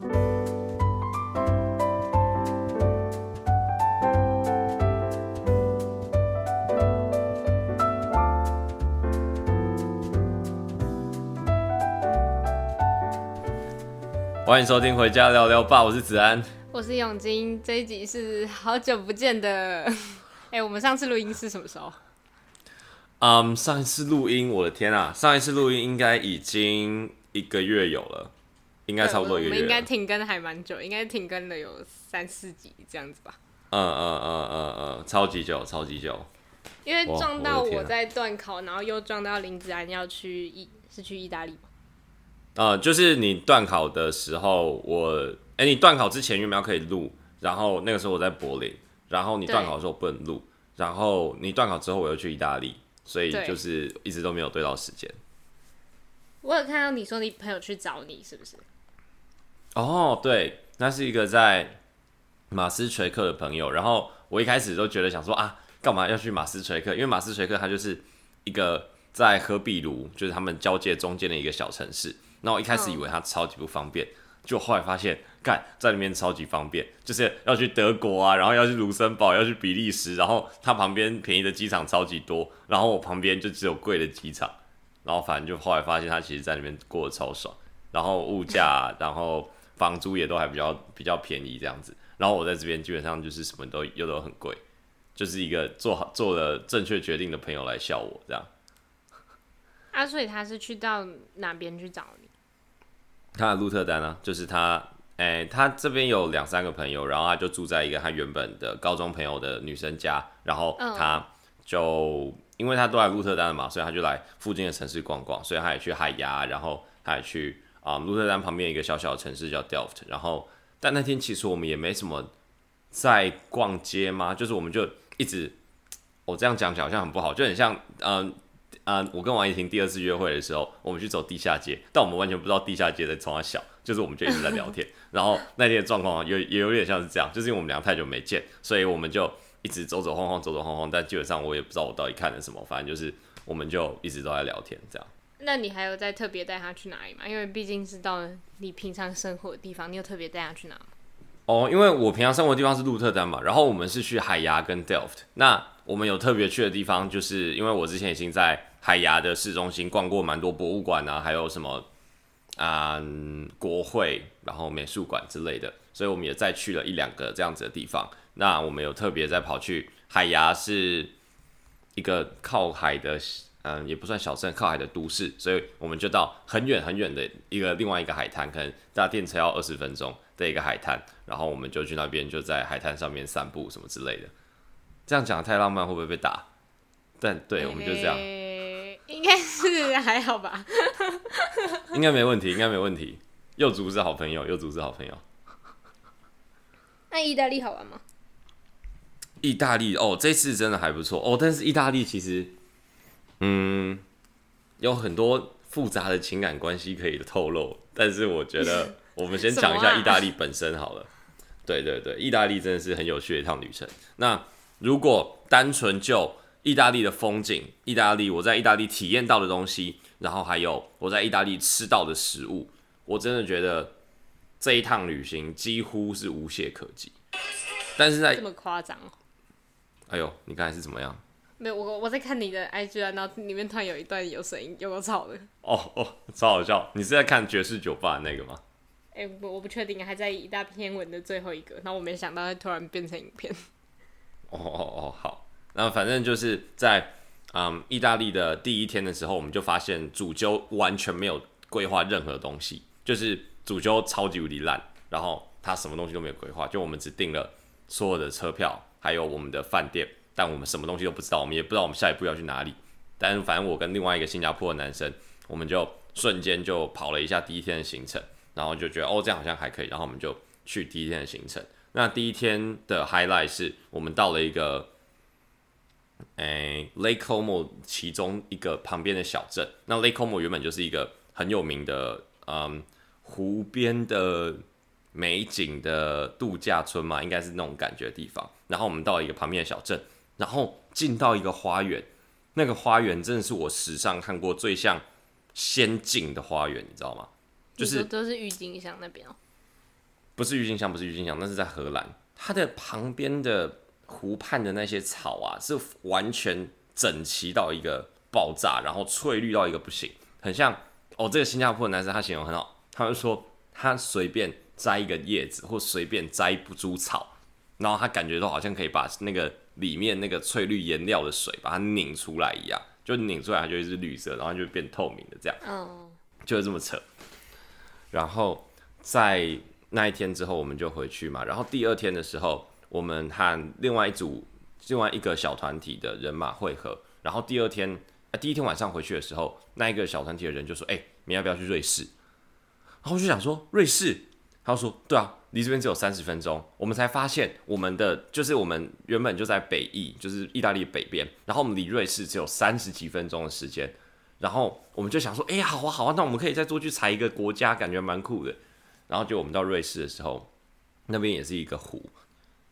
欢迎收听《回家聊聊吧》，我是子安，我是永金。这一集是好久不见的，哎，我们上次录音是什么时候？嗯，um, 上一次录音，我的天啊，上一次录音应该已经一个月有了，应该差不多一个月。我们应该停更还蛮久，应该停更了有三四集这样子吧。嗯嗯嗯嗯嗯，超级久，超级久。因为撞到我在断考，然后又撞到林子安要去意，是去意大利吗？呃，就是你断考的时候，我哎、欸，你断考之前有没有可以录？然后那个时候我在柏林，然后你断考的时候不能录，然后你断考之后我又去意大利，所以就是一直都没有对到时间。我有看到你说你朋友去找你，是不是？哦，对，那是一个在马斯垂克的朋友。然后我一开始都觉得想说啊，干嘛要去马斯垂克？因为马斯垂克它就是一个在科比卢，就是他们交界中间的一个小城市。那我一开始以为它超级不方便，就后来发现，干在里面超级方便，就是要去德国啊，然后要去卢森堡，要去比利时，然后它旁边便宜的机场超级多，然后我旁边就只有贵的机场，然后反正就后来发现，它其实在里面过得超爽，然后物价，然后房租也都还比较比较便宜这样子，然后我在这边基本上就是什么都又都很贵，就是一个做好做了正确决定的朋友来笑我这样。啊，所以他是去到哪边去找你？他的鹿特丹啊，就是他，哎、欸，他这边有两三个朋友，然后他就住在一个他原本的高中朋友的女生家，然后他就、oh. 因为他都来鹿特丹了嘛，所以他就来附近的城市逛逛，所以他也去海牙，然后他也去啊鹿、嗯、特丹旁边一个小小的城市叫 Delft，然后但那天其实我们也没什么在逛街嘛，就是我们就一直，我这样讲起来好像很不好，就很像嗯。啊，uh, 我跟王怡婷第二次约会的时候，我们去走地下街，但我们完全不知道地下街在从哪小，就是我们就一直在聊天。然后那天的状况有也有点像是这样，就是因为我们俩太久没见，所以我们就一直走走晃晃，走走晃晃。但基本上我也不知道我到底看了什么，反正就是我们就一直都在聊天这样。那你还有再特别带他去哪里吗？因为毕竟是到你平常生活的地方，你有特别带他去哪？哦，因为我平常生活的地方是鹿特丹嘛，然后我们是去海牙跟 Delft。那我们有特别去的地方，就是因为我之前已经在。海牙的市中心逛过蛮多博物馆啊，还有什么啊、嗯、国会，然后美术馆之类的，所以我们也再去了一两个这样子的地方。那我们有特别再跑去海牙，是一个靠海的，嗯，也不算小镇，靠海的都市，所以我们就到很远很远的一个另外一个海滩，可能搭电车要二十分钟的一个海滩，然后我们就去那边，就在海滩上面散步什么之类的。这样讲太浪漫会不会被打？但对，我们就这样。应该是还好吧，应该没问题，应该没问题。右足是好朋友，右足是好朋友。那意大利好玩吗？意大利哦，这次真的还不错哦。但是意大利其实，嗯，有很多复杂的情感关系可以透露。但是我觉得，我们先讲一下意大利本身好了。啊、对对对，意大利真的是很有趣的一趟旅程。那如果单纯就意大利的风景，意大利我在意大利体验到的东西，然后还有我在意大利吃到的食物，我真的觉得这一趟旅行几乎是无懈可击。但是在这么夸张哦？哎呦，你刚才是怎么样？没有，我我在看你的 IG 啊，然后里面突然有一段有声音，有个吵的。哦哦，超好笑！你是在看爵士酒吧的那个吗？哎、欸，我我不确定，还在一大篇文的最后一个，然后我没想到会突然变成影片。哦哦哦，好。那反正就是在嗯意大利的第一天的时候，我们就发现主揪完全没有规划任何东西，就是主揪超级无敌烂，然后他什么东西都没有规划，就我们只订了所有的车票，还有我们的饭店，但我们什么东西都不知道，我们也不知道我们下一步要去哪里。但反正我跟另外一个新加坡的男生，我们就瞬间就跑了一下第一天的行程，然后就觉得哦这样好像还可以，然后我们就去第一天的行程。那第一天的 highlight 是我们到了一个。诶、Lake Como 其中一个旁边的小镇，那 Lake Como 原本就是一个很有名的，嗯，湖边的美景的度假村嘛，应该是那种感觉的地方。然后我们到了一个旁边的小镇，然后进到一个花园，那个花园真的是我史上看过最像仙境的花园，你知道吗？就是都是郁金香那边哦。不是郁金香，不是郁金香，那是在荷兰。它的旁边的湖畔的那些草啊，是完全整齐到一个爆炸，然后翠绿到一个不行，很像哦。这个新加坡的男生他形容很好，他就说他随便摘一个叶子，或随便摘一株草，然后他感觉都好像可以把那个里面那个翠绿颜料的水把它拧出来一样，就拧出来它就会是绿色，然后就变透明的这样，嗯，就是这么扯。然后在那一天之后，我们就回去嘛。然后第二天的时候，我们和另外一组、另外一个小团体的人马会合。然后第二天，呃，第一天晚上回去的时候，那一个小团体的人就说：“哎，你要不要去瑞士？”然后我就想说：“瑞士？”他说：“对啊，离这边只有三十分钟。”我们才发现，我们的就是我们原本就在北意，就是意大利北边。然后我们离瑞士只有三十几分钟的时间。然后我们就想说：“哎呀，好啊，好啊，那我们可以再多去踩一个国家，感觉蛮酷的。”然后就我们到瑞士的时候，那边也是一个湖，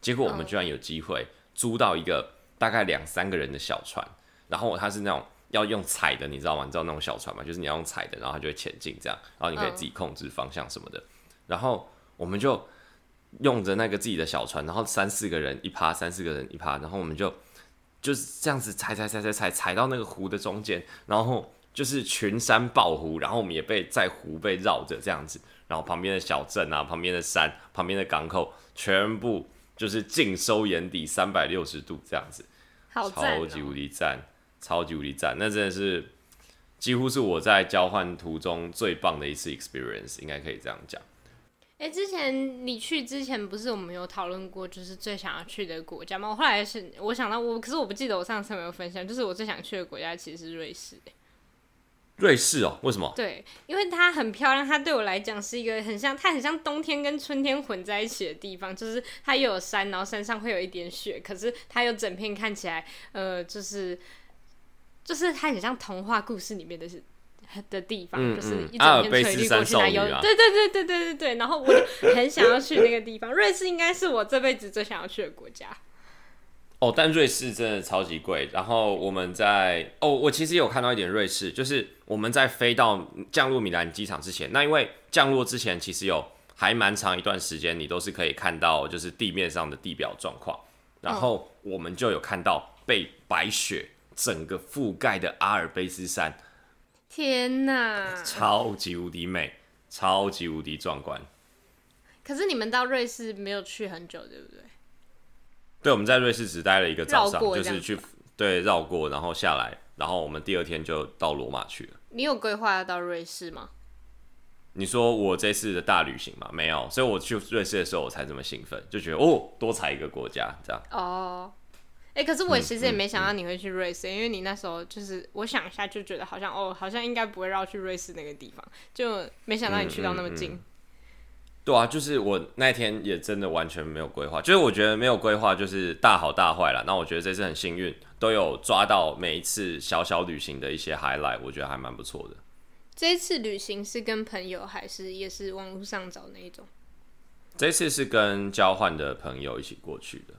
结果我们居然有机会租到一个大概两三个人的小船，然后它是那种要用踩的，你知道吗？你知道那种小船吗？就是你要用踩的，然后它就会前进这样，然后你可以自己控制方向什么的。然后我们就用着那个自己的小船，然后三四个人一趴，三四个人一趴，然后我们就就是这样子踩踩踩踩踩踩到那个湖的中间，然后就是群山抱湖，然后我们也被在湖被绕着这样子。然后旁边的小镇啊，旁边的山，旁边的港口，全部就是尽收眼底，三百六十度这样子，好赞哦，超级无敌赞，超级无敌赞，那真的是几乎是我在交换途中最棒的一次 experience，应该可以这样讲。哎，之前你去之前不是我们有讨论过，就是最想要去的国家吗？我后来是我想到我，可是我不记得我上次有没有分享，就是我最想去的国家其实是瑞士。瑞士哦，为什么？对，因为它很漂亮，它对我来讲是一个很像，它很像冬天跟春天混在一起的地方，就是它又有山，然后山上会有一点雪，可是它又整片看起来，呃，就是就是它很像童话故事里面的是 的地方，就是一整片垂绿过去，对对对对对对对，然后我就很想要去那个地方，瑞士应该是我这辈子最想要去的国家。哦，但瑞士真的超级贵。然后我们在哦，我其实有看到一点瑞士，就是我们在飞到降落米兰机场之前，那因为降落之前其实有还蛮长一段时间，你都是可以看到就是地面上的地表状况。然后我们就有看到被白雪整个覆盖的阿尔卑斯山，天哪，超级无敌美，超级无敌壮观。可是你们到瑞士没有去很久，对不对？对，我们在瑞士只待了一个早上，就是去对绕过，然后下来，然后我们第二天就到罗马去了。你有规划要到瑞士吗？你说我这次的大旅行吗？没有，所以我去瑞士的时候我才这么兴奋，就觉得哦，多踩一个国家这样。哦，哎，可是我其实也没想到你会去瑞士，嗯嗯嗯、因为你那时候就是我想一下就觉得好像哦，好像应该不会绕去瑞士那个地方，就没想到你去到那么近。对啊，就是我那天也真的完全没有规划，就是我觉得没有规划就是大好大坏了。那我觉得这次很幸运，都有抓到每一次小小旅行的一些 highlight，我觉得还蛮不错的。这一次旅行是跟朋友还是也是网络上找那一种？这次是跟交换的朋友一起过去的。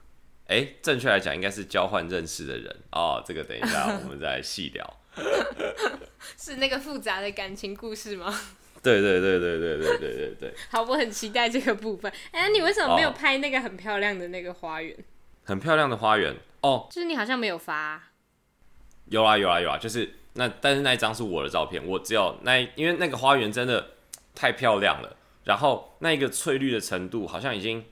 哎，正确来讲应该是交换认识的人哦。这个等一下我们再细聊。是那个复杂的感情故事吗？对对对对对对对对对。好，我很期待这个部分。哎、欸，你为什么没有拍那个很漂亮的那个花园？很漂亮的花园哦，就是你好像没有发、啊。有啊有啊有啊，就是那，但是那一张是我的照片，我只有那，因为那个花园真的太漂亮了，然后那一个翠绿的程度好像已经，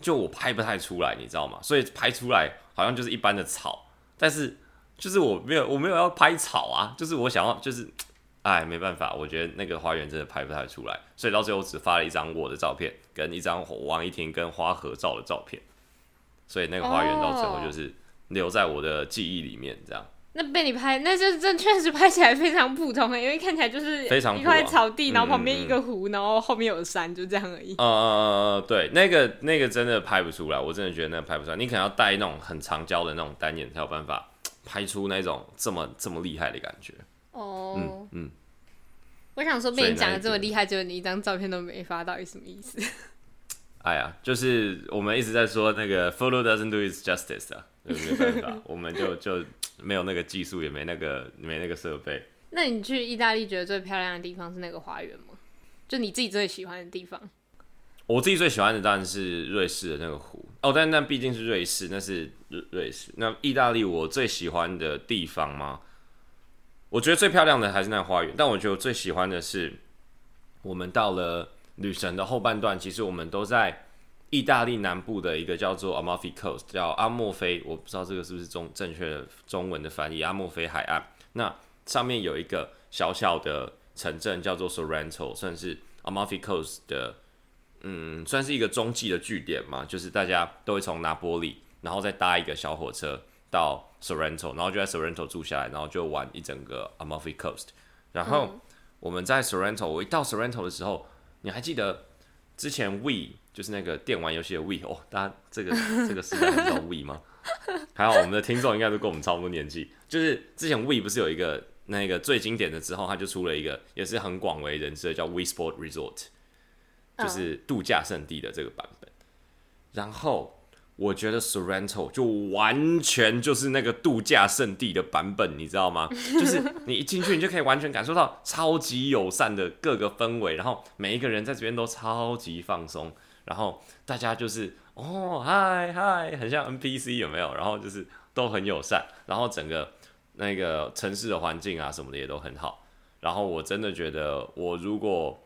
就我拍不太出来，你知道吗？所以拍出来好像就是一般的草，但是就是我没有我没有要拍草啊，就是我想要就是。哎，没办法，我觉得那个花园真的拍不太出来，所以到最后只发了一张我的照片，跟一张王一婷跟花合照的照片，所以那个花园到最后就是留在我的记忆里面，这样。那被你拍，那就真确实拍起来非常普通，因为看起来就是一块草地，然后旁边一个湖，然后后面有山，就这样而已。嗯嗯嗯嗯，对，那个那个真的拍不出来，我真的觉得那个拍不出来，你可能要带那种很长焦的那种单眼才有办法拍出那种这么这么厉害的感觉。哦，嗯嗯，我想说被你讲的这么厉害，结果你一张照片都没发，到底什么意思？哎呀，就是我们一直在说那个 photo doesn't do its justice 啊，没办法，我们就就没有那个技术，也没那个没那个设备。那你去意大利觉得最漂亮的地方是那个花园吗？就你自己最喜欢的地方？我自己最喜欢的当然是瑞士的那个湖哦，但那毕竟是瑞士，那是瑞士。那意大利我最喜欢的地方吗？我觉得最漂亮的还是那个花园，但我觉得我最喜欢的是，我们到了旅程的后半段，其实我们都在意大利南部的一个叫做 Amalfi Coast，叫阿莫菲，我不知道这个是不是中正确的中文的翻译，阿莫菲海岸。那上面有一个小小的城镇叫做 Sorrento，算是 Amalfi Coast 的。嗯，算是一个中继的据点嘛，就是大家都会从拿波里，然后再搭一个小火车到 Sorrento，然后就在 Sorrento 住下来，然后就玩一整个 Amalfi Coast。然后我们在 Sorrento，我一到 Sorrento 的时候，你还记得之前 Wii 就是那个电玩游戏的 Wii 哦，大家这个这个时代还知道 Wii 吗？还好我们的听众应该都跟我们差不多年纪，就是之前 Wii 不是有一个那个最经典的之后，它就出了一个也是很广为人知的叫 Wii Sport Resort。就是度假胜地的这个版本，然后我觉得 Sorrento 就完全就是那个度假胜地的版本，你知道吗？就是你一进去，你就可以完全感受到超级友善的各个氛围，然后每一个人在这边都超级放松，然后大家就是哦嗨嗨，很像 NPC 有没有？然后就是都很友善，然后整个那个城市的环境啊什么的也都很好，然后我真的觉得我如果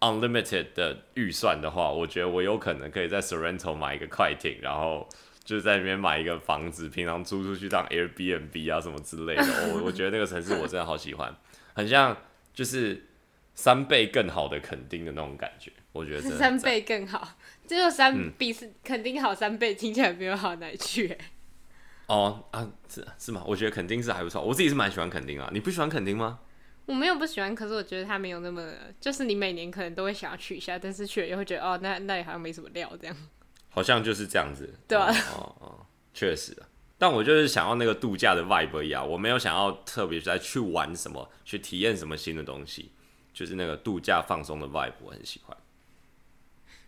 Unlimited 的预算的话，我觉得我有可能可以在 Sorrento 买一个快艇，然后就是在那边买一个房子，平常租出去当 Airbnb 啊什么之类的。我 我觉得那个城市我真的好喜欢，很像就是三倍更好的垦丁的那种感觉。我觉得真的三倍更好，只有三比是垦丁好三倍，听起来没有好哪里去。哦啊，是是吗？我觉得肯定是还不错，我自己是蛮喜欢垦丁啊。你不喜欢垦丁吗？我没有不喜欢，可是我觉得它没有那么，就是你每年可能都会想要去一下，但是去了又会觉得哦，那那里好像没什么料这样。好像就是这样子，对啊，哦哦，确实。但我就是想要那个度假的 vibe 一样，我没有想要特别再去玩什么，去体验什么新的东西，就是那个度假放松的 vibe，我很喜欢。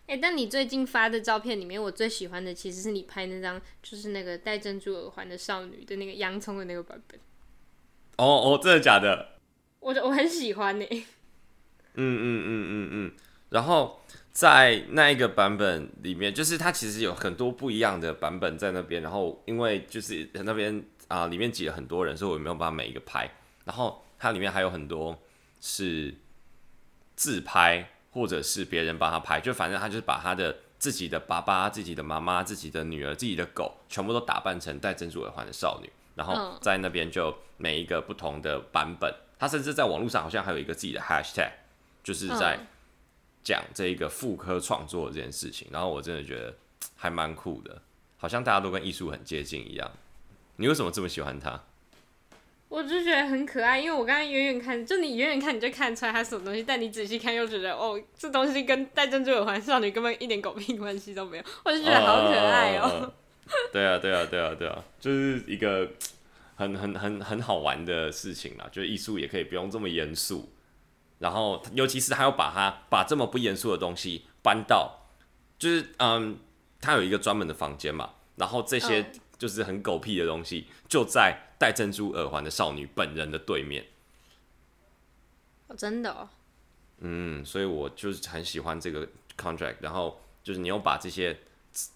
哎、欸，但你最近发的照片里面，我最喜欢的其实是你拍那张，就是那个戴珍珠耳环的少女的那个洋葱的那个版本。哦哦，真的假的？我我很喜欢呢，嗯嗯嗯嗯嗯，然后在那一个版本里面，就是它其实有很多不一样的版本在那边，然后因为就是那边啊、呃、里面挤了很多人，所以我没有办法每一个拍，然后它里面还有很多是自拍或者是别人帮他拍，就反正他就是把他的自己的爸爸、自己的妈妈、自己的女儿、自己的狗全部都打扮成戴珍珠耳环的少女，然后在那边就每一个不同的版本。他甚至在网络上好像还有一个自己的 hashtag，就是在讲这一个妇科创作这件事情。然后我真的觉得还蛮酷的，好像大家都跟艺术很接近一样。你为什么这么喜欢他？我就觉得很可爱，因为我刚刚远远看，就你远远看你就看出来他什么东西，但你仔细看又觉得哦，这东西跟戴珍珠耳环少女根本一点狗屁关系都没有。我就觉得好可爱哦。呃、对啊，对啊，对啊，对啊，就是一个。很很很很好玩的事情啦，就是艺术也可以不用这么严肃，然后尤其是他要把它把这么不严肃的东西搬到，就是嗯，他有一个专门的房间嘛，然后这些就是很狗屁的东西就在戴珍珠耳环的少女本人的对面。哦，真的哦。嗯，所以我就是很喜欢这个 contract，然后就是你又把这些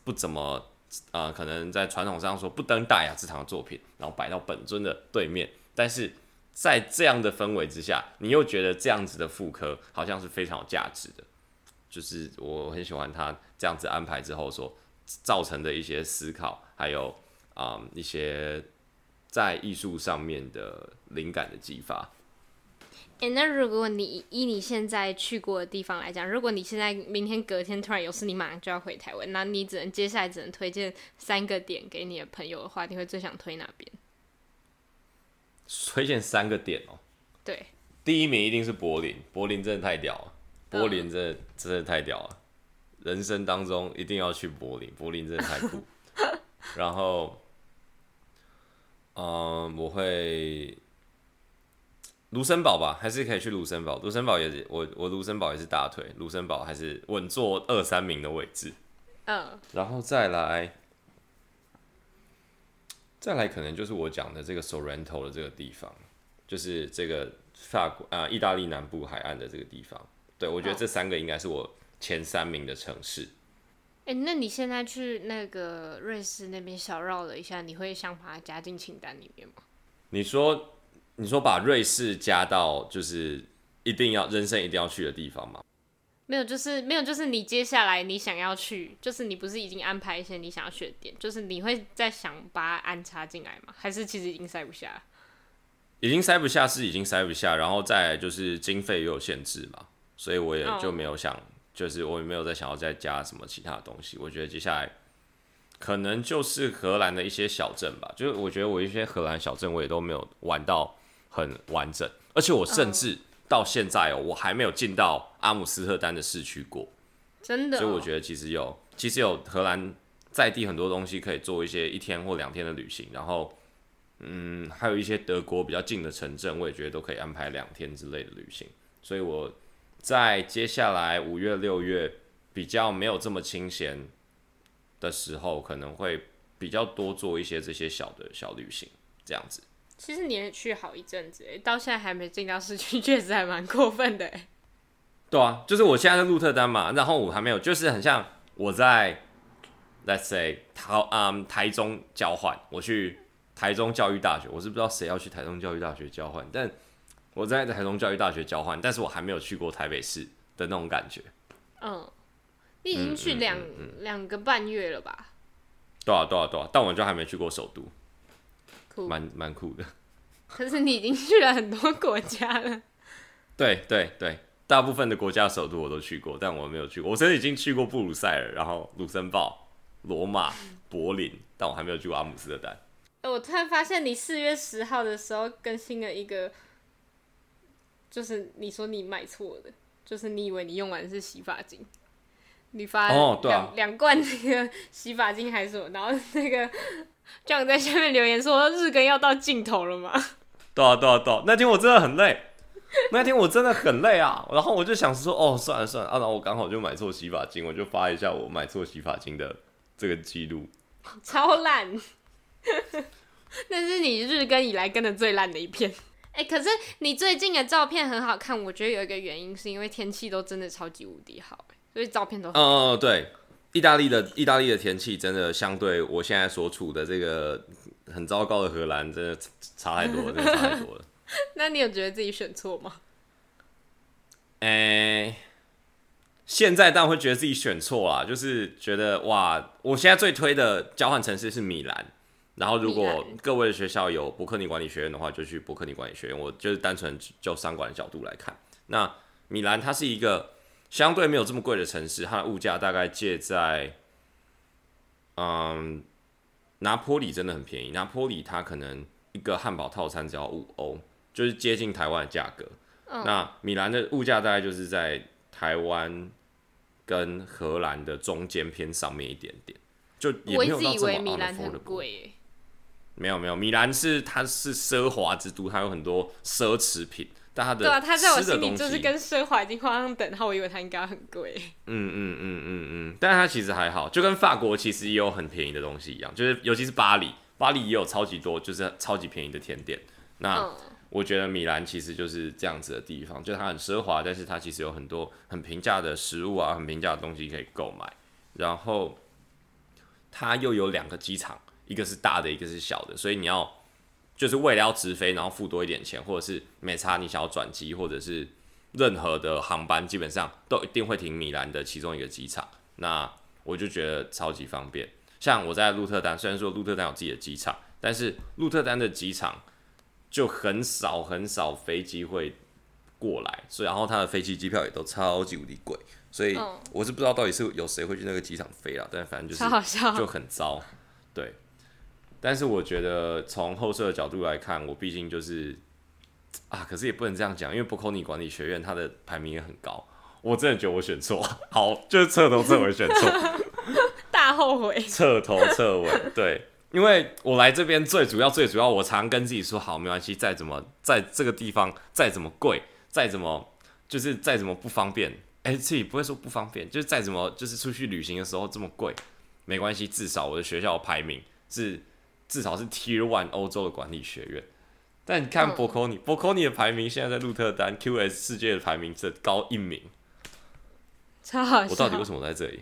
不怎么。啊、可能在传统上说不登大雅之堂的作品，然后摆到本尊的对面，但是在这样的氛围之下，你又觉得这样子的复刻好像是非常有价值的，就是我很喜欢他这样子安排之后所造成的一些思考，还有啊、一些在艺术上面的灵感的激发。哎、欸，那如果你以你现在去过的地方来讲，如果你现在明天隔天突然有事，你马上就要回台湾，那你只能接下来只能推荐三个点给你的朋友的话，你会最想推哪边？推荐三个点哦、喔。对，第一名一定是柏林，柏林真的太屌了，柏林真的、嗯、真的太屌了，人生当中一定要去柏林，柏林真的太酷。然后，嗯，我会。卢森堡吧，还是可以去卢森堡。卢森堡也是我，我卢森堡也是大腿。卢森堡还是稳坐二三名的位置。嗯，然后再来，再来可能就是我讲的这个 Sorrento 的这个地方，就是这个法国啊，意大利南部海岸的这个地方。对，我觉得这三个应该是我前三名的城市。哎、欸，那你现在去那个瑞士那边小绕了一下，你会想把它加进清单里面吗？你说，你说把瑞士加到就是一定要人生一定要去的地方吗？没有，就是没有，就是你接下来你想要去，就是你不是已经安排一些你想要去的点，就是你会再想把它安插进来吗？还是其实已经塞不下？已经塞不下是已经塞不下，然后再就是经费也有限制嘛，所以我也就没有想。Oh. 就是我也没有再想要再加什么其他的东西，我觉得接下来可能就是荷兰的一些小镇吧。就是我觉得我一些荷兰小镇我也都没有玩到很完整，而且我甚至到现在哦、喔，我还没有进到阿姆斯特丹的市区过。真的、哦，所以我觉得其实有，其实有荷兰在地很多东西可以做一些一天或两天的旅行，然后嗯，还有一些德国比较近的城镇，我也觉得都可以安排两天之类的旅行。所以我。在接下来五月、六月比较没有这么清闲的时候，可能会比较多做一些这些小的小旅行，这样子。其实你也去好一阵子，哎，到现在还没进到市区，确实还蛮过分的，哎。对啊，就是我现在在鹿特丹嘛，然后我还没有，就是很像我在，let's say 台嗯台中交换，我去台中教育大学，我是不知道谁要去台中教育大学交换，但。我在台中教育大学交换，但是我还没有去过台北市的那种感觉。嗯，你已经去两两、嗯嗯嗯、个半月了吧？对啊，对啊，对啊，但我就还没去过首都，酷，蛮蛮酷的。可是你已经去了很多国家了。对对对，大部分的国家首都我都去过，但我没有去过。我甚至已经去过布鲁塞尔，然后卢森堡、罗马、柏林，但我还没有去过阿姆斯特丹。我突然发现你四月十号的时候更新了一个。就是你说你买错的，就是你以为你用完的是洗发精，你发两两、罐那个洗发精还是什么，然后那个这样在下面留言说日更要到尽头了吗？对啊对啊对啊，那天我真的很累，那天我真的很累啊，然后我就想说哦算了算了，啊然后我刚好就买错洗发精，我就发一下我买错洗发精的这个记录，超烂，那是你日更以来跟的最烂的一篇。哎、欸，可是你最近的照片很好看，我觉得有一个原因是因为天气都真的超级无敌好，所以照片都很好。嗯嗯，对，意大利的意大利的天气真的相对我现在所处的这个很糟糕的荷兰，真的差太多了，真的差太多了。那你有觉得自己选错吗？哎、欸，现在当然会觉得自己选错啦，就是觉得哇，我现在最推的交换城市是米兰。然后，如果各位的学校有伯克尼管理学院的话，就去伯克尼管理学院。我就是单纯就商管的角度来看，那米兰它是一个相对没有这么贵的城市，它的物价大概介在，嗯，拿坡里真的很便宜，拿坡里它可能一个汉堡套餐只要五欧，就是接近台湾的价格。那米兰的物价大概就是在台湾跟荷兰的中间偏上面一点点，就也没有到这么 affordable。没有没有，米兰是它是奢华之都，它有很多奢侈品，但它的对啊，它在我心里就是跟奢华已经画上等号，我以为它应该很贵。嗯嗯嗯嗯嗯，但是它其实还好，就跟法国其实也有很便宜的东西一样，就是尤其是巴黎，巴黎也有超级多就是超级便宜的甜点。那我觉得米兰其实就是这样子的地方，就是它很奢华，但是它其实有很多很平价的食物啊，很平价的东西可以购买，然后它又有两个机场。一个是大的，一个是小的，所以你要就是为了要直飞，然后付多一点钱，或者是没差，你想要转机，或者是任何的航班，基本上都一定会停米兰的其中一个机场。那我就觉得超级方便。像我在鹿特丹，虽然说鹿特丹有自己的机场，但是鹿特丹的机场就很少很少飞机会过来，所以然后它的飞机机票也都超级无敌贵，所以我是不知道到底是有谁会去那个机场飞啦，但反正就是就很糟，对。但是我觉得从后设的角度来看，我毕竟就是啊，可是也不能这样讲，因为博科尼管理学院它的排名也很高，我真的觉得我选错，好，就是彻头彻尾选错，大后悔，彻头彻尾，对，因为我来这边最主要最主要，我常跟自己说，好，没关系，再怎么在这个地方再怎么贵，再怎么就是再怎么不方便，哎、欸，自己不会说不方便，就是再怎么就是出去旅行的时候这么贵，没关系，至少我的学校的排名是。至少是 Tier One 欧洲的管理学院，但你看博科尼，博、嗯、科尼的排名现在在鹿特丹 QS 世界的排名只高一名，超好笑。我到底为什么在这里？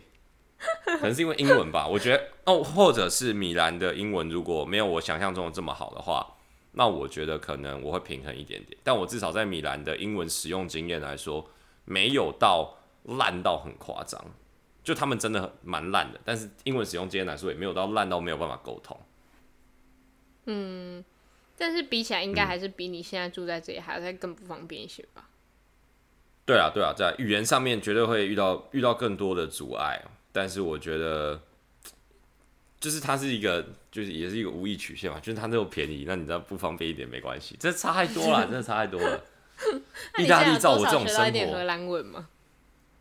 可能是因为英文吧。我觉得哦，或者是米兰的英文如果没有我想象中的这么好的话，那我觉得可能我会平衡一点点。但我至少在米兰的英文使用经验来说，没有到烂到很夸张。就他们真的蛮烂的，但是英文使用经验来说，也没有到烂到没有办法沟通。嗯，但是比起来，应该还是比你现在住在这里还要再更不方便一些吧？对啊，对啊，在语言上面绝对会遇到遇到更多的阻碍，但是我觉得，就是它是一个，就是也是一个无意曲线嘛，就是它那么便宜，那你知道不方便一点没关系，这差太多了，真的差太多了。意大利照我这种生活，荷兰文吗？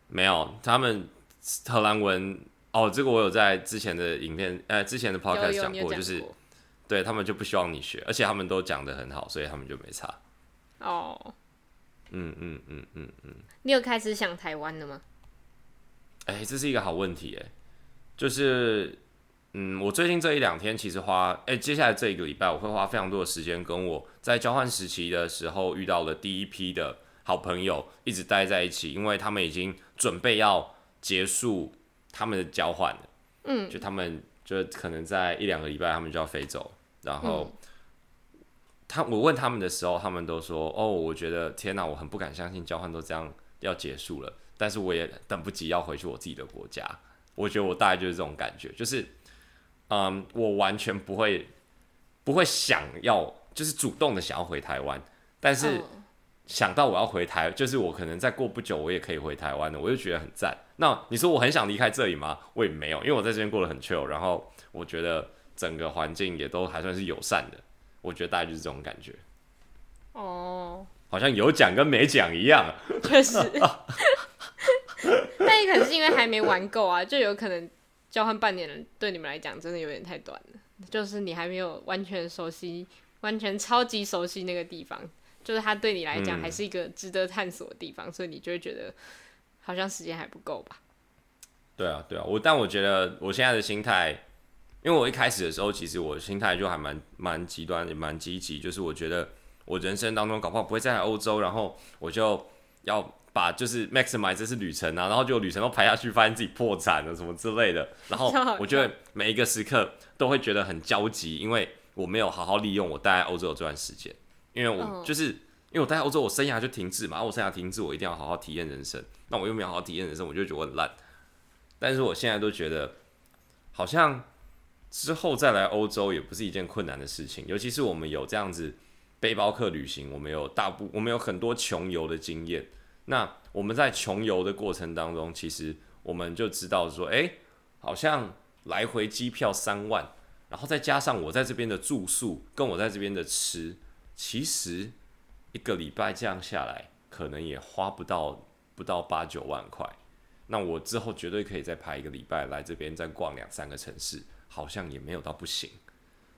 没有，他们荷兰文哦，这个我有在之前的影片，呃，之前的 podcast 讲过，就是对他们就不希望你学，而且他们都讲的很好，所以他们就没差。哦。嗯嗯嗯嗯嗯，你有开始想台湾了吗？哎、欸，这是一个好问题哎，就是嗯，我最近这一两天其实花哎、欸，接下来这一个礼拜我会花非常多的时间跟我在交换时期的时候遇到的第一批的好朋友一直待在一起，因为他们已经准备要结束他们的交换了，嗯，就他们就可能在一两个礼拜他们就要飞走，然后。嗯他我问他们的时候，他们都说：“哦，我觉得天哪，我很不敢相信交换都这样要结束了。但是我也等不及要回去我自己的国家。我觉得我大概就是这种感觉，就是，嗯，我完全不会不会想要，就是主动的想要回台湾。但是想到我要回台，就是我可能再过不久我也可以回台湾的，我就觉得很赞。那你说我很想离开这里吗？我也没有，因为我在这边过得很 chill，然后我觉得整个环境也都还算是友善的。”我觉得大概就是这种感觉，哦，好像有讲跟没讲一样。确实，但也可能是因为还没玩够啊，就有可能交换半年对你们来讲真的有点太短了。就是你还没有完全熟悉，完全超级熟悉那个地方，就是它对你来讲还是一个值得探索的地方，嗯、所以你就会觉得好像时间还不够吧？对啊，对啊，我但我觉得我现在的心态。因为我一开始的时候，其实我心态就还蛮蛮极端，也蛮积极，就是我觉得我人生当中搞不好不会再来欧洲，然后我就要把就是 maximize 这次旅程啊，然后就旅程都排下去，发现自己破产了什么之类的，然后 我觉得每一个时刻都会觉得很焦急，因为我没有好好利用我待在欧洲的这段时间，因为我就是因为我待在欧洲，我生涯就停滞嘛，我生涯停滞，我一定要好好体验人生，那我又没有好好体验人生，我就觉得我很烂，但是我现在都觉得好像。之后再来欧洲也不是一件困难的事情，尤其是我们有这样子背包客旅行，我们有大部我们有很多穷游的经验。那我们在穷游的过程当中，其实我们就知道说，诶，好像来回机票三万，然后再加上我在这边的住宿跟我在这边的吃，其实一个礼拜这样下来，可能也花不到不到八九万块。那我之后绝对可以再排一个礼拜来这边再逛两三个城市。好像也没有到不行，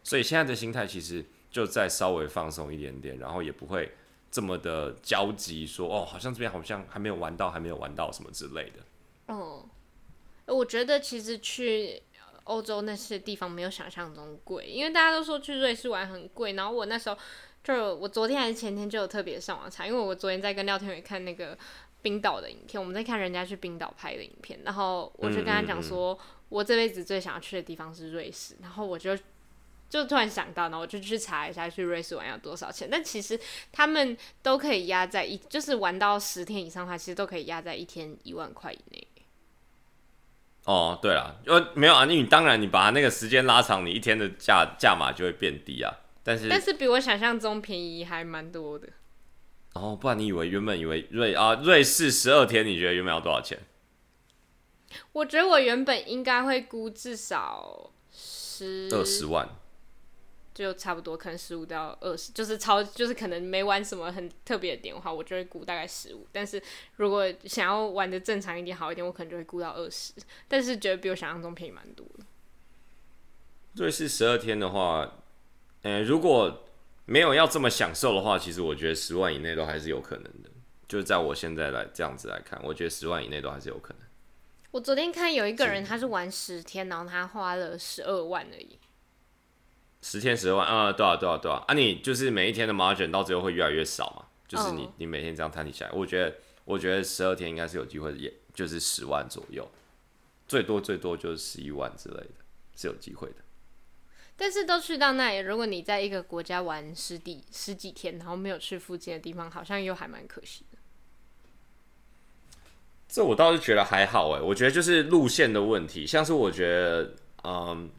所以现在的心态其实就再稍微放松一点点，然后也不会这么的焦急，说哦，好像这边好像还没有玩到，还没有玩到什么之类的。哦，我觉得其实去欧洲那些地方没有想象中贵，因为大家都说去瑞士玩很贵，然后我那时候就我昨天还是前天就有特别上网查，因为我昨天在跟廖天宇看那个冰岛的影片，我们在看人家去冰岛拍的影片，然后我就跟他讲说。嗯嗯嗯我这辈子最想要去的地方是瑞士，然后我就就突然想到，然后我就去查一下去瑞士玩要多少钱。但其实他们都可以压在一，就是玩到十天以上的话，其实都可以压在一天一万块以内。哦，对了，因为没有啊，你当然你把那个时间拉长，你一天的价价码就会变低啊。但是但是比我想象中便宜还蛮多的。哦，不然你以为原本以为瑞啊瑞士十二天，你觉得原本要多少钱？我觉得我原本应该会估至少十二十万，就差不多，可能十五到二十，就是超，就是可能没玩什么很特别的点的话，我就会估大概十五。但是如果想要玩的正常一点、好一点，我可能就会估到二十。但是觉得比我想象中便宜蛮多的。瑞士十二天的话，嗯、欸，如果没有要这么享受的话，其实我觉得十万以内都还是有可能的。就是在我现在来这样子来看，我觉得十万以内都还是有可能。我昨天看有一个人，他是玩十天，然后他花了十二万而已。十天十二万啊，对啊，对啊，对啊！啊，你就是每一天的 margin 到最后会越来越少嘛？就是你，你每天这样摊底下来，我觉得，我觉得十二天应该是有机会也就是十万左右，最多最多就是十一万之类的，是有机会的。但是都去到那里，如果你在一个国家玩十几十几天，然后没有去附近的地方，好像又还蛮可惜的。这我倒是觉得还好哎，我觉得就是路线的问题，像是我觉得，嗯，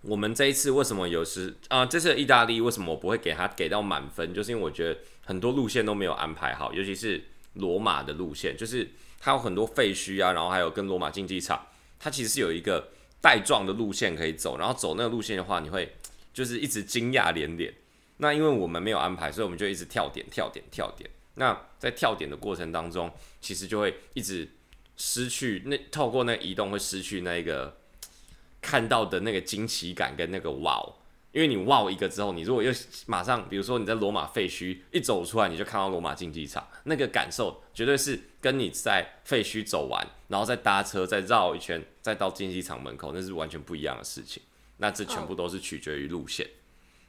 我们这一次为什么有时啊，这次意大利为什么我不会给他给到满分，就是因为我觉得很多路线都没有安排好，尤其是罗马的路线，就是它有很多废墟啊，然后还有跟罗马竞技场，它其实是有一个。带状的路线可以走，然后走那个路线的话，你会 就是一直惊讶连连。那因为我们没有安排，所以我们就一直跳点、跳点、跳点。那在跳点的过程当中，其实就会一直失去那透过那移动会失去那个看到的那个惊奇感跟那个哇哦。因为你哇一个之后，你如果又马上，比如说你在罗马废墟一走出来，你就看到罗马竞技场，那个感受绝对是跟你在废墟走完，然后再搭车再绕一圈，再到竞技场门口，那是完全不一样的事情。那这全部都是取决于路线。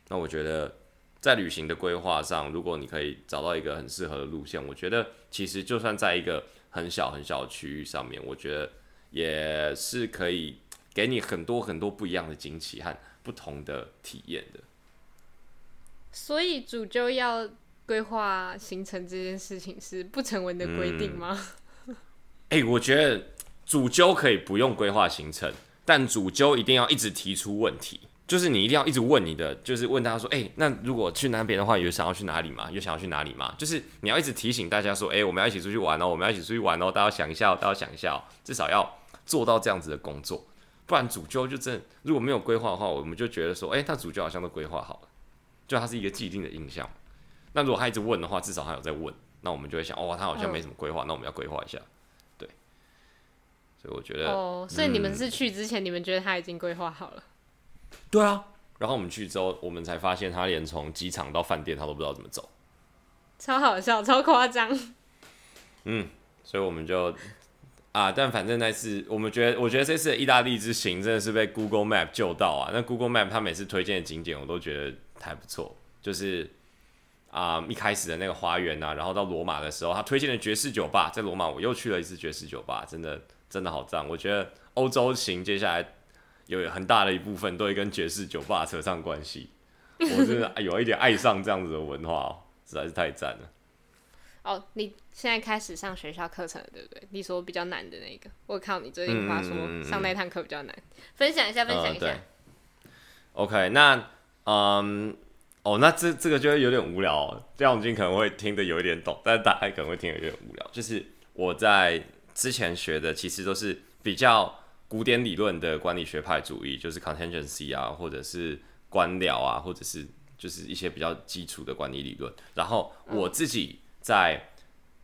那我觉得在旅行的规划上，如果你可以找到一个很适合的路线，我觉得其实就算在一个很小很小的区域上面，我觉得也是可以给你很多很多不一样的惊喜和。不同的体验的，所以主揪要规划行程这件事情是不成文的规定吗？哎、嗯欸，我觉得主揪可以不用规划行程，但主揪一定要一直提出问题，就是你一定要一直问你的，就是问大家说，哎、欸，那如果去那边的话，有想要去哪里吗？有想要去哪里吗？就是你要一直提醒大家说，哎、欸，我们要一起出去玩哦，我们要一起出去玩哦，大家想一下，大家想一下，哦至少要做到这样子的工作。不然主揪就真如果没有规划的话，我们就觉得说，哎、欸，他主揪好像都规划好了，就他是一个既定的印象。那如果他一直问的话，至少他有在问，那我们就会想，哦，他好像没什么规划，那我们要规划一下。对，所以我觉得，哦，所以你们是去之前，嗯、你们觉得他已经规划好了？对啊，然后我们去之后，我们才发现他连从机场到饭店他都不知道怎么走，超好笑，超夸张。嗯，所以我们就。啊，但反正那次我们觉得，我觉得这次的意大利之行真的是被 Google Map 救到啊！那 Google Map 它每次推荐的景点，我都觉得还不错。就是啊，一开始的那个花园啊，然后到罗马的时候，他推荐的爵士酒吧，在罗马我又去了一次爵士酒吧，真的真的好赞！我觉得欧洲行接下来有很大的一部分都会跟爵士酒吧扯上关系，我真的有一点爱上这样子的文化哦，实在是太赞了。哦，你现在开始上学校课程了，对不对？你说比较难的那个，我靠你最近话说上那堂课比较难，分享一下，分享一下。呃、OK，那嗯，哦，那这这个就会有点无聊哦。亮君可能会听得有一点懂，但是大家可能会听得有点无聊。就是我在之前学的，其实都是比较古典理论的管理学派主义，就是 contingency 啊，或者是官僚啊，或者是就是一些比较基础的管理理论。然后我自己。在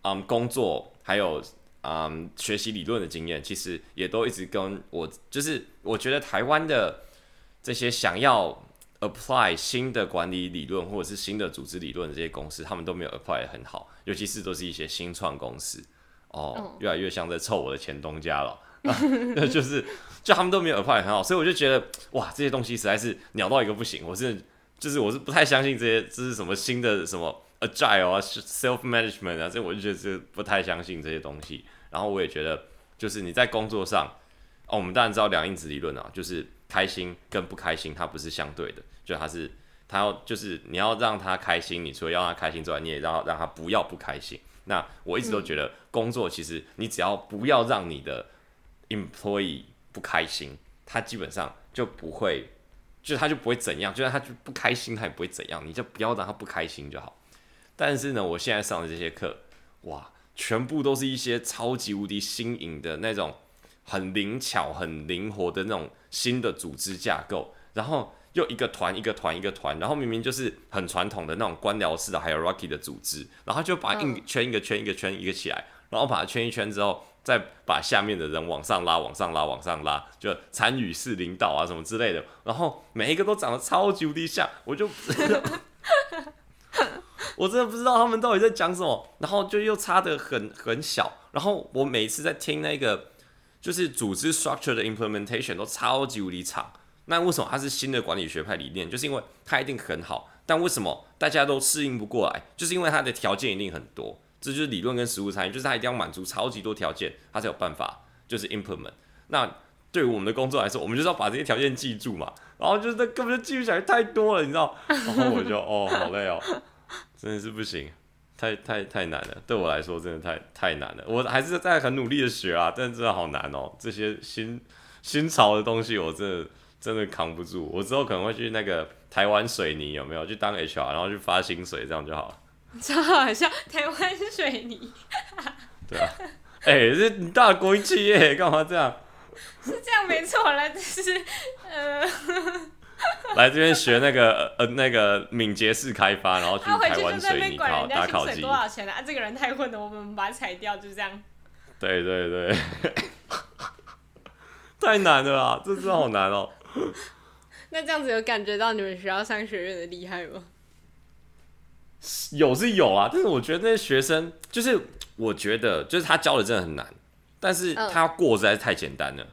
嗯工作还有嗯学习理论的经验，其实也都一直跟我，就是我觉得台湾的这些想要 apply 新的管理理论或者是新的组织理论的这些公司，他们都没有 apply 得很好，尤其是都是一些新创公司哦，越来越像在凑我的前东家了，那 就是就他们都没有 apply 得很好，所以我就觉得哇，这些东西实在是鸟到一个不行，我是就是我是不太相信这些这是什么新的什么。Agile 啊，self management 啊，这我就觉得是不太相信这些东西。然后我也觉得，就是你在工作上，哦，我们当然知道两因子理论啊，就是开心跟不开心它不是相对的，就它是它要就是你要让他开心，你除了要他开心之外，你也要让他不要不开心。那我一直都觉得，工作其实你只要不要让你的 employee 不开心，他基本上就不会，就他就不会怎样，就算他就不开心，他也不会怎样，你就不要让他不开心就好。但是呢，我现在上的这些课，哇，全部都是一些超级无敌新颖的那种，很灵巧、很灵活的那种新的组织架构。然后又一个团一个团一个团，然后明明就是很传统的那种官僚式的 hierarchy 的组织，然后就把一圈一个圈一个圈一个起来，然后把它圈一圈之后，再把下面的人往上拉、往上拉、往上拉，就参与式领导啊什么之类的。然后每一个都长得超级无敌像，我就。我真的不知道他们到底在讲什么，然后就又差得很很小，然后我每次在听那个就是组织 structure 的 implementation 都超级无敌长。那为什么它是新的管理学派理念？就是因为它一定很好，但为什么大家都适应不过来？就是因为它的条件一定很多，这就是理论跟实务差异，就是它一定要满足超级多条件，它才有办法就是 implement。那对于我们的工作来说，我们就是要把这些条件记住嘛，然后就是那根本就记不起来太多了，你知道？然后我就哦，好累哦，真的是不行，太太太难了，对我来说真的太太难了。我还是在很努力的学啊，但是真的好难哦，这些新新潮的东西，我真的真的扛不住。我之后可能会去那个台湾水泥有没有去当 HR，然后去发薪水，这样就好了。超好笑，台湾水泥。对啊，哎、欸，这你大国营企业干嘛这样？是这样没错啦，就是呃，来这边学那个呃那个敏捷式开发，然后去台湾水泥考打考绩。多少钱啊？这个人太混了，我们把他裁掉，就这样。对对对，太难了啦，这真的好难哦、喔。那这样子有感觉到你们学校商学院的厉害吗？有是有啊，但是我觉得那些学生，就是我觉得，就是他教的真的很难，但是他要过实在是太简单了。嗯，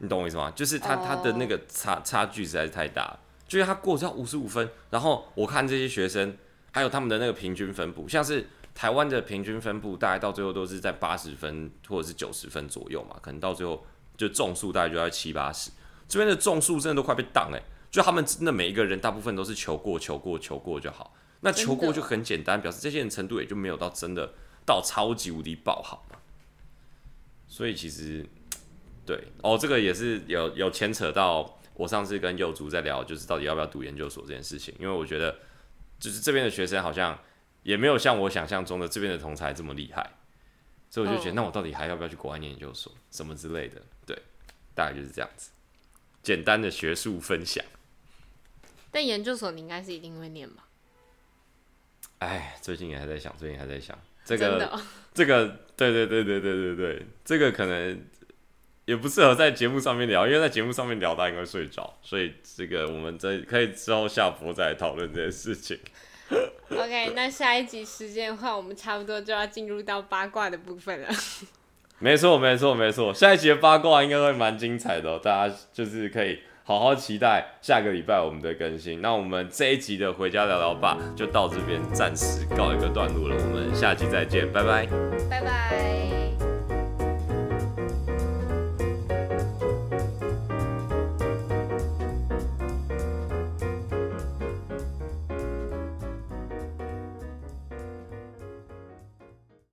你懂我意思吗？就是他他的那个差差距实在是太大，就是他过只要五十五分，然后我看这些学生，还有他们的那个平均分布，像是台湾的平均分布，大概到最后都是在八十分或者是九十分左右嘛，可能到最后就中数大概就在七八十，这边的中数真的都快被挡哎，就他们真的每一个人大部分都是求过求过求过就好。那求过就很简单，表示这些人程度也就没有到真的到超级无敌爆好嘛。所以其实，对哦，这个也是有有牵扯到我上次跟幼竹在聊，就是到底要不要读研究所这件事情。因为我觉得，就是这边的学生好像也没有像我想象中的这边的同才这么厉害，所以我就觉得，那我到底还要不要去国外念研究所什么之类的？对，大概就是这样子，简单的学术分享。但研究所你应该是一定会念吧？哎，最近也还在想，最近还在想这个，哦、这个，对对对对对对对，这个可能也不适合在节目上面聊，因为在节目上面聊，大家应该会睡着，所以这个我们在可以之后下播再来讨论这件事情。OK，那下一集时间的话，我们差不多就要进入到八卦的部分了。没错，没错，没错，下一集的八卦应该会蛮精彩的哦，大家就是可以。好好期待下个礼拜我们的更新。那我们这一集的回家聊聊吧，就到这边暂时告一个段落了。我们下期再见，拜拜，拜拜。